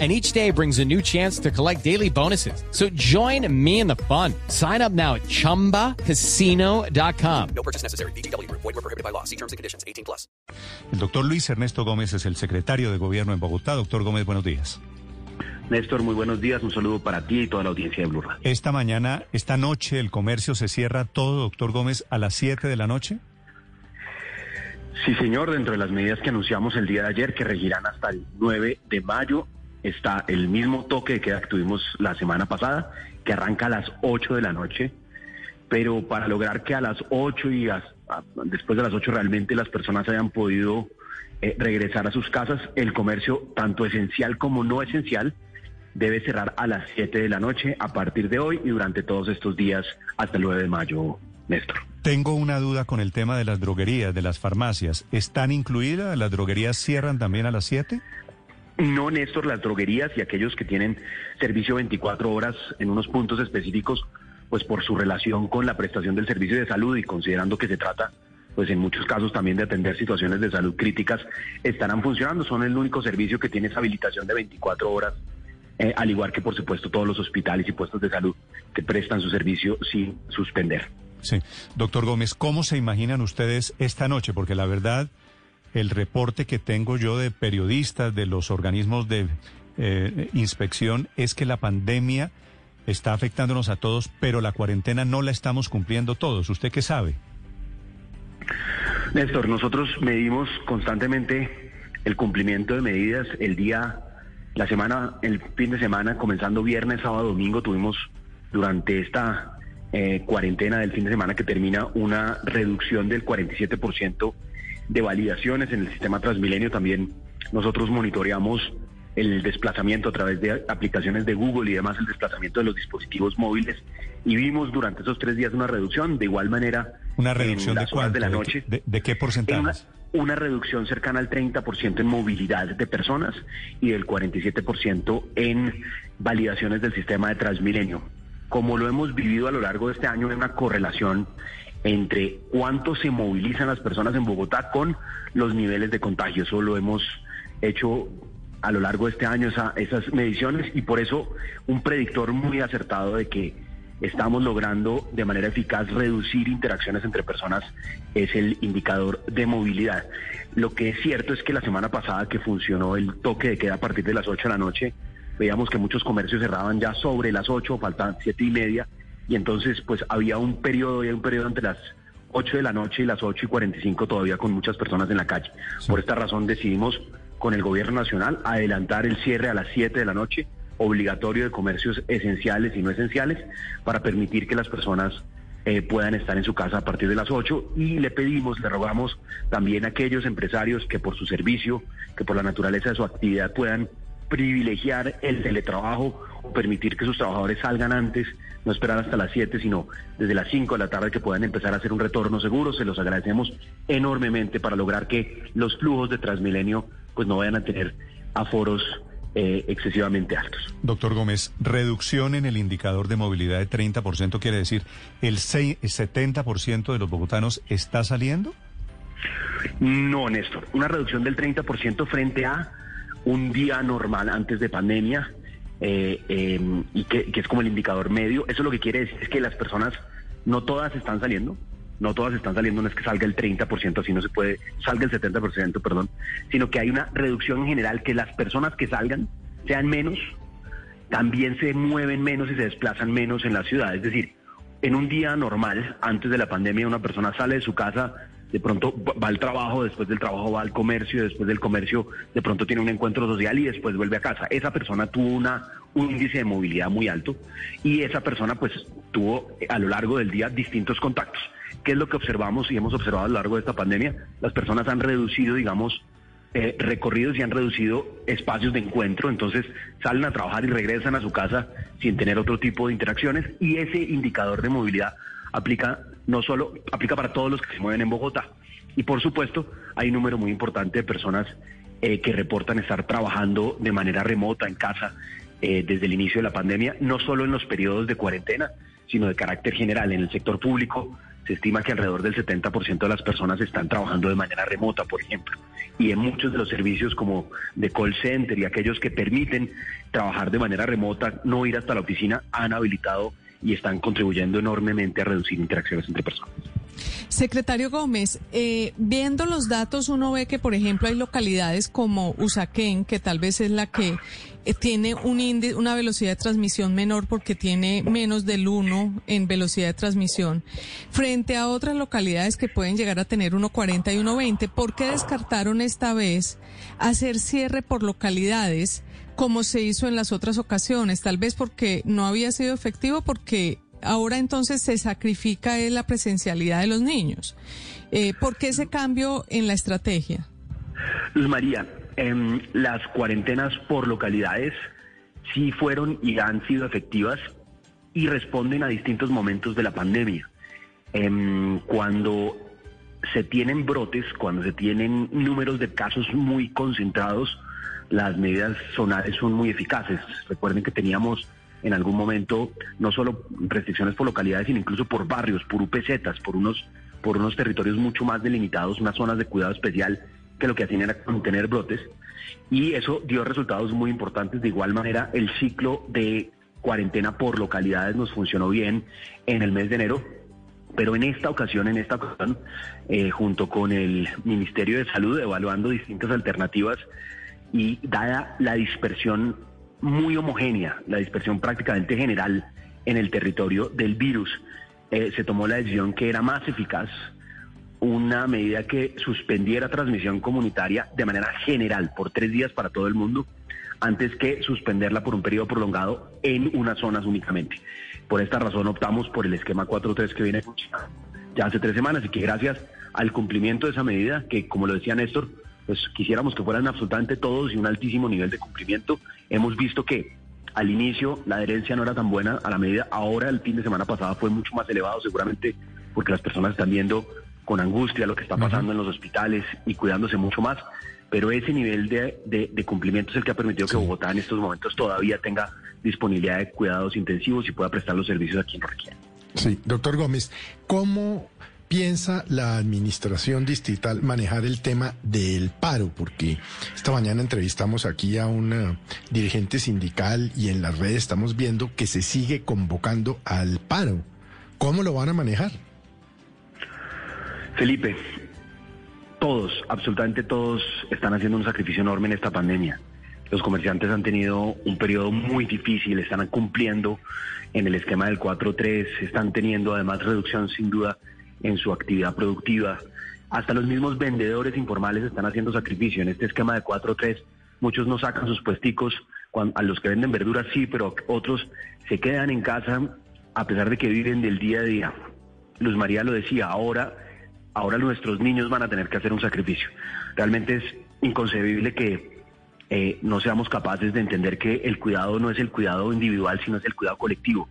and each day brings a new chance to collect daily bonuses. So join me in the fun. Sign up now at ChumbaCasino.com. No purchase necessary. BGW. Void were prohibited by law. See terms and conditions. 18 plus. El doctor Luis Ernesto Gómez es el secretario de Gobierno en Bogotá. Doctor Gómez, buenos días. Néstor, muy buenos días. Un saludo para ti y toda la audiencia de Blue Radio. Esta mañana, esta noche, el comercio se cierra todo, doctor Gómez, a las 7 de la noche. Sí, señor, dentro de las medidas que anunciamos el día de ayer, que regirán hasta el 9 de mayo, está el mismo toque de que tuvimos la semana pasada, que arranca a las 8 de la noche, pero para lograr que a las 8 y después de las 8 realmente las personas hayan podido eh, regresar a sus casas, el comercio, tanto esencial como no esencial, debe cerrar a las 7 de la noche a partir de hoy y durante todos estos días hasta el 9 de mayo, Néstor. Tengo una duda con el tema de las droguerías, de las farmacias. ¿Están incluidas? ¿Las droguerías cierran también a las 7? No, Néstor, las droguerías y aquellos que tienen servicio 24 horas en unos puntos específicos, pues por su relación con la prestación del servicio de salud y considerando que se trata, pues en muchos casos también de atender situaciones de salud críticas, estarán funcionando. Son el único servicio que tiene esa habilitación de 24 horas, eh, al igual que por supuesto todos los hospitales y puestos de salud que prestan su servicio sin suspender. Sí, doctor Gómez, ¿cómo se imaginan ustedes esta noche? Porque la verdad el reporte que tengo yo de periodistas, de los organismos de eh, inspección, es que la pandemia está afectándonos a todos, pero la cuarentena no la estamos cumpliendo todos. ¿Usted qué sabe? Néstor, nosotros medimos constantemente el cumplimiento de medidas. El día, la semana, el fin de semana, comenzando viernes, sábado, domingo, tuvimos durante esta eh, cuarentena del fin de semana que termina una reducción del 47% de validaciones en el sistema Transmilenio. También nosotros monitoreamos el desplazamiento a través de aplicaciones de Google y demás, el desplazamiento de los dispositivos móviles. Y vimos durante esos tres días una reducción, de igual manera. ¿Una reducción de cuánto? De la noche. ¿De, qué porcentaje? Una, una, reducción cercana al 30% en movilidad de personas y del 47% en validaciones del sistema de Transmilenio. Como lo hemos vivido a lo largo de este año, hay una correlación entre cuánto se movilizan las personas en Bogotá con los niveles de contagio. Eso lo hemos hecho a lo largo de este año, esas mediciones, y por eso un predictor muy acertado de que estamos logrando de manera eficaz reducir interacciones entre personas es el indicador de movilidad. Lo que es cierto es que la semana pasada que funcionó el toque de queda a partir de las 8 de la noche, veíamos que muchos comercios cerraban ya sobre las 8, faltaban siete y media, y entonces pues había un periodo, había un periodo entre las 8 de la noche y las 8 y 45 todavía con muchas personas en la calle. Por esta razón decidimos con el gobierno nacional adelantar el cierre a las 7 de la noche, obligatorio de comercios esenciales y no esenciales, para permitir que las personas eh, puedan estar en su casa a partir de las 8 y le pedimos, le rogamos también a aquellos empresarios que por su servicio, que por la naturaleza de su actividad puedan privilegiar el teletrabajo permitir que sus trabajadores salgan antes, no esperar hasta las 7, sino desde las 5 de la tarde que puedan empezar a hacer un retorno seguro. Se los agradecemos enormemente para lograr que los flujos de Transmilenio pues no vayan a tener aforos eh, excesivamente altos. Doctor Gómez, reducción en el indicador de movilidad de 30% quiere decir el 70% de los bogotanos está saliendo? No, Néstor. Una reducción del 30% frente a un día normal antes de pandemia eh, em, y que, es como el indicador medio. Eso lo que quiere decir es que las personas, no todas están saliendo, no todas están saliendo, no es que salga el 30%, así no se puede, salga el 70%, perdón, sino que hay una reducción en general, que las personas que salgan sean menos, también se mueven menos y se desplazan menos en la ciudad. Es decir, en un día normal, antes de la pandemia, una persona sale de su casa de pronto va al trabajo, después del trabajo va al comercio, después del comercio de pronto tiene un encuentro social y después vuelve a casa. Esa persona tuvo una, un índice de movilidad muy alto y esa persona pues tuvo a lo largo del día distintos contactos. ¿Qué es lo que observamos y hemos observado a lo largo de esta pandemia? Las personas han reducido, digamos, eh, recorridos y han reducido espacios de encuentro, entonces salen a trabajar y regresan a su casa sin tener otro tipo de interacciones y ese indicador de movilidad aplica no solo aplica para todos los que se mueven en Bogotá. Y por supuesto, hay un número muy importante de personas eh, que reportan estar trabajando de manera remota en casa eh, desde el inicio de la pandemia, no solo en los periodos de cuarentena, sino de carácter general. En el sector público se estima que alrededor del 70% de las personas están trabajando de manera remota, por ejemplo. Y en muchos de los servicios como de call center y aquellos que permiten trabajar de manera remota, no ir hasta la oficina, han habilitado y están contribuyendo enormemente a reducir interacciones entre personas. Secretario Gómez, eh, viendo los datos uno ve que, por ejemplo, hay localidades como Usaquén, que tal vez es la que eh, tiene un índice, una velocidad de transmisión menor porque tiene menos del 1 en velocidad de transmisión, frente a otras localidades que pueden llegar a tener 1.40 y 1.20. ¿Por qué descartaron esta vez hacer cierre por localidades? como se hizo en las otras ocasiones, tal vez porque no había sido efectivo, porque ahora entonces se sacrifica la presencialidad de los niños. Eh, ¿Por qué ese cambio en la estrategia? Luz María, em, las cuarentenas por localidades sí fueron y han sido efectivas y responden a distintos momentos de la pandemia. Em, cuando se tienen brotes, cuando se tienen números de casos muy concentrados, las medidas zonales son muy eficaces. Recuerden que teníamos en algún momento no solo restricciones por localidades, sino incluso por barrios, por UPZs, por unos, por unos territorios mucho más delimitados, unas zonas de cuidado especial que lo que hacían era contener brotes. Y eso dio resultados muy importantes. De igual manera, el ciclo de cuarentena por localidades nos funcionó bien en el mes de enero. Pero en esta ocasión, en esta ocasión, eh, junto con el Ministerio de Salud, evaluando distintas alternativas y dada la dispersión muy homogénea, la dispersión prácticamente general en el territorio del virus, eh, se tomó la decisión que era más eficaz una medida que suspendiera transmisión comunitaria de manera general por tres días para todo el mundo, antes que suspenderla por un periodo prolongado en unas zonas únicamente. Por esta razón optamos por el esquema 4.3 que viene ya hace tres semanas y que gracias al cumplimiento de esa medida, que como lo decía Néstor, pues quisiéramos que fueran absolutamente todos y un altísimo nivel de cumplimiento. Hemos visto que al inicio la adherencia no era tan buena a la medida, ahora el fin de semana pasado fue mucho más elevado, seguramente porque las personas están viendo con angustia lo que está pasando en los hospitales y cuidándose mucho más, pero ese nivel de, de, cumplimiento es el que ha permitido que Bogotá en estos momentos todavía tenga disponibilidad de cuidados intensivos y pueda prestar los servicios a quien lo requiera. Sí, doctor Gómez, ¿cómo piensa la administración distrital manejar el tema del paro? Porque esta mañana entrevistamos aquí a un dirigente sindical y en las redes estamos viendo que se sigue convocando al paro. ¿Cómo lo van a manejar? Felipe, todos, absolutamente todos, están haciendo un sacrificio enorme en esta pandemia. Los comerciantes han tenido un periodo muy difícil, están cumpliendo en el esquema del 4-3, están teniendo además reducción sin duda en su actividad productiva. Hasta los mismos vendedores informales están haciendo sacrificio. En este esquema de 4-3, muchos no sacan sus puesticos, a los que venden verduras sí, pero otros se quedan en casa a pesar de que viven del día a día. Luz María lo decía, ahora, ahora nuestros niños van a tener que hacer un sacrificio. Realmente es inconcebible que eh, no seamos capaces de entender que el cuidado no es el cuidado individual, sino es el cuidado colectivo.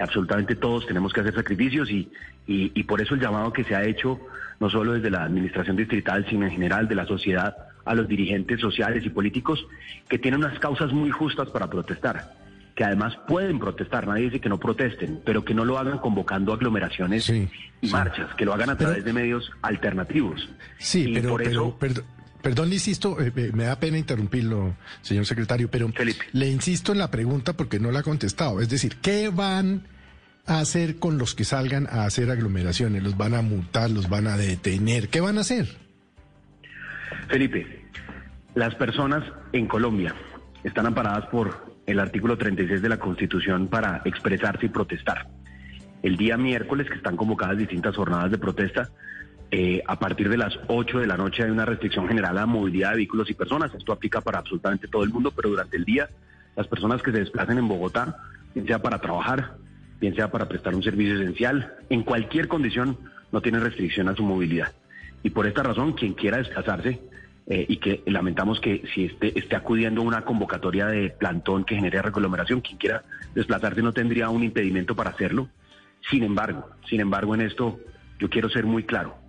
Absolutamente todos tenemos que hacer sacrificios y, y, por eso el llamado que se ha hecho, no solo desde la administración distrital, sino en general de la sociedad, a los dirigentes sociales y políticos que tienen unas causas muy justas para protestar, que además pueden protestar, nadie dice que no protesten, pero que no lo hagan convocando aglomeraciones y marchas, que lo hagan a través de medios alternativos. Sí, pero, Perdón, le insisto, eh, eh, me da pena interrumpirlo, señor secretario, pero le insisto en la pregunta porque no la ha contestado. Es decir, ¿qué van a hacer con los que salgan a hacer aglomeraciones? ¿Los van a multar? ¿Los van a detener? ¿Qué van a hacer? Felipe, las personas en Colombia están amparadas por el artículo 36 de la Constitución para expresarse y protestar. El día miércoles, que están convocadas distintas jornadas de protesta, eh, a partir de las 8 de la noche hay una restricción general a la movilidad de vehículos y personas. Esto aplica para absolutamente todo el mundo, pero durante el día las personas que se desplacen en Bogotá, bien sea para trabajar, bien sea para prestar un servicio esencial, en cualquier condición no tienen restricción a su movilidad. Y por esta razón, quien quiera desplazarse, eh, y que lamentamos que si esté, esté acudiendo a una convocatoria de plantón que genere reglomeración, quien quiera desplazarse no tendría un impedimento para hacerlo. Sin embargo, sin embargo, en esto yo quiero ser muy claro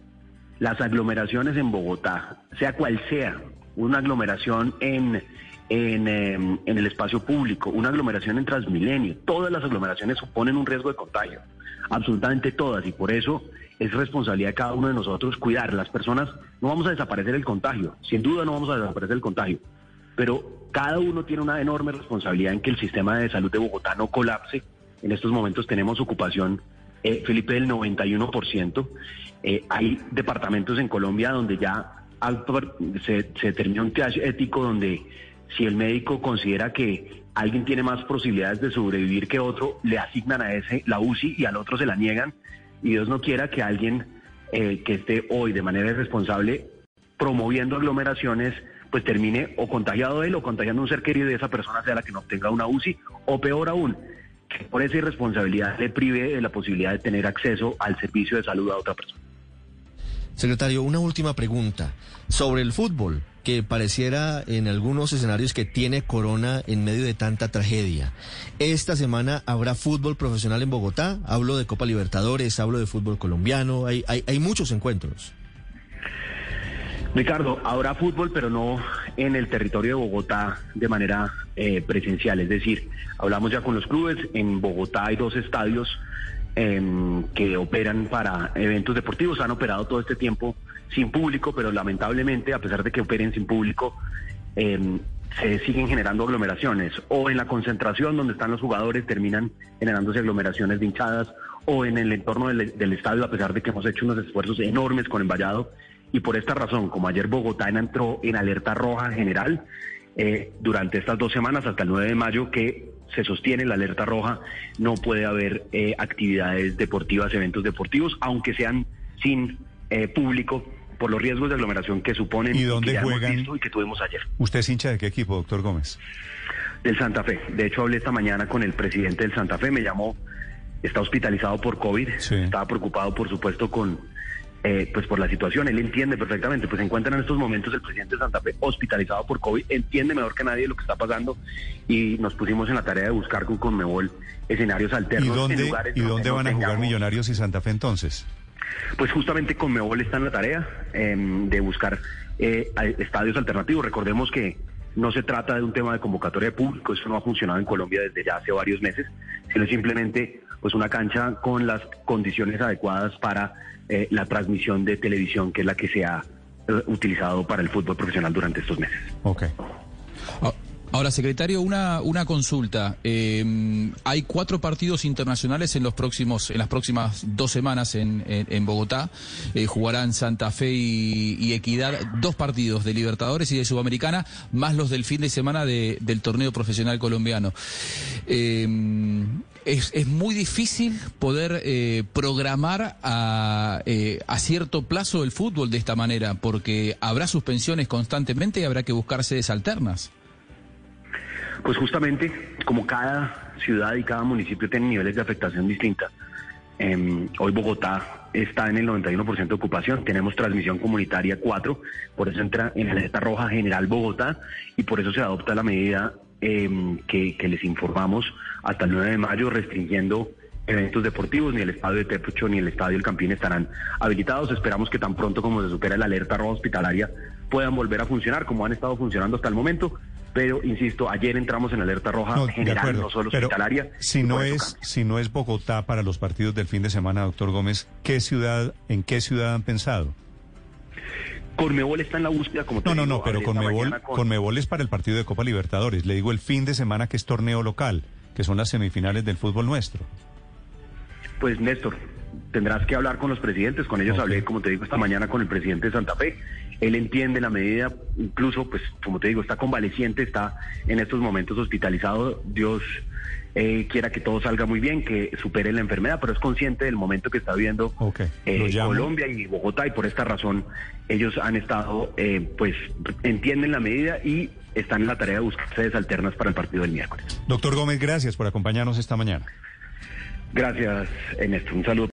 las aglomeraciones en Bogotá, sea cual sea, una aglomeración en, en, em, en el espacio público, una aglomeración en Transmilenio, todas las aglomeraciones suponen un riesgo de contagio, absolutamente todas, y por eso es responsabilidad de cada uno de nosotros cuidar. Las personas, no vamos a desaparecer el contagio, sin duda no vamos a desaparecer el contagio, pero cada uno tiene una enorme responsabilidad en que el sistema de salud de Bogotá no colapse. En estos momentos tenemos ocupación, eh, Felipe, del 91%. Eh, hay departamentos en Colombia donde ya se, se termina un test ético donde si el médico considera que alguien tiene más posibilidades de sobrevivir que otro, le asignan a ese la UCI y al otro se la niegan. Y Dios no quiera que alguien eh, que esté hoy de manera irresponsable promoviendo aglomeraciones, pues termine o contagiado él o contagiando un ser querido de esa persona sea la que no tenga una UCI, o peor aún, por esa irresponsabilidad le prive de la posibilidad de tener acceso al servicio de salud a otra persona. Secretario, una última pregunta sobre el fútbol, que pareciera en algunos escenarios que tiene corona en medio de tanta tragedia. Esta semana habrá fútbol profesional en Bogotá, hablo de Copa Libertadores, hablo de fútbol colombiano, hay, hay, hay muchos encuentros. Ricardo, habrá fútbol, pero no en el territorio de Bogotá de manera eh, presencial. Es decir, hablamos ya con los clubes. En Bogotá hay dos estadios em, que operan para eventos deportivos. Han operado todo este tiempo sin público, pero lamentablemente, a pesar de que operen sin público, em, se siguen generando aglomeraciones. O en la concentración donde están los jugadores terminan generándose aglomeraciones de hinchadas. O en el entorno del, del estadio, a pesar de que hemos hecho unos esfuerzos enormes con el vallado y por esta razón, como ayer Bogotá entró en alerta roja general, eh, durante estas dos semanas, hasta el 9 de mayo, que se sostiene la alerta roja, no puede haber eh, actividades deportivas, eventos deportivos, aunque sean sin eh, público, por los riesgos de aglomeración que suponen ¿Y dónde que juegan? visto y que tuvimos ayer. ¿Usted es hincha de qué equipo, doctor Gómez? Del Santa Fe. De hecho, hablé esta mañana con el presidente del Santa Fe, me llamó, está hospitalizado por COVID, Sí. estaba preocupado, por supuesto, con eh, pues por la situación. Él entiende perfectamente, pues se encuentra en estos momentos el presidente de Santa Fe hospitalizado por COVID, entiende mejor que nadie lo que está pasando y nos pusimos en la tarea de buscar con Conmebol escenarios ¿Y alternos en dónde, lugares ¿y dónde van a jugar tengamos- Millonarios y Santa Fe entonces? Pues justamente Conmebol está en la tarea em, de buscar eh, estadios alternativos. Recordemos que no se trata de un tema de convocatoria de público, eso no ha funcionado en Colombia desde ya hace varios meses, sino simplemente pues una cancha con las condiciones adecuadas para eh, la transmisión de televisión, que es la que se ha eh, utilizado para el fútbol profesional durante estos meses. Ok. Ah, Ahora, secretario, una, una consulta. Eh, hay cuatro partidos internacionales en los próximos, en las próximas dos semanas en, en- en Bogotá. Eh, jugarán Santa Fe y, y Equidad, dos partidos de Libertadores y de Sudamericana, más los del fin de semana de- del torneo profesional colombiano. Eh, es, es muy difícil poder eh, programar a, eh, a cierto plazo el fútbol de esta manera, porque habrá suspensiones constantemente y habrá que buscar sedes alternas. Pues justamente, como cada ciudad y cada municipio tiene niveles de afectación distinta, em, hoy Bogotá está en el 91% de ocupación, tenemos transmisión comunitaria 4, por eso entra en la alerta roja general Bogotá y por eso se adopta la medida em, que, que les informamos hasta el 9 de mayo, restringiendo eventos deportivos, ni el estadio de Tepucho ni el estadio El Campín estarán habilitados. Esperamos que tan pronto como se supera la alerta roja hospitalaria puedan volver a funcionar como han estado funcionando hasta el momento. Pero, insisto, ayer entramos en alerta roja No, de general, acuerdo. no solo hospitalaria. si no es si no es Bogotá para los partidos del fin de semana, doctor Gómez, ¿qué ciudad, en qué ciudad han pensado? Conmebol está en la búsqueda, como te No, no, digo, no, pero Conmebol, con- Conmebol es para el partido de Copa Libertadores. Le digo el fin de semana que es torneo local, que son las semifinales del fútbol nuestro. Pues Néstor, tendrás que hablar con los presidentes, con ellos Ok. hablé, como te digo, esta mañana con el presidente de Santa Fe. Él entiende la medida, incluso, pues, como te digo, está convaleciente, está en estos momentos hospitalizado. Dios eh, quiera que todo salga muy bien, que supere la enfermedad, pero es consciente del momento que está viviendo Ok, eh. Colombia y Bogotá, y por esta razón ellos han estado, eh, pues, entienden la medida y están en la tarea de buscar sedes alternas para el partido del miércoles. Doctor Gómez, gracias por acompañarnos esta mañana. Gracias, Néstor. Un saludo.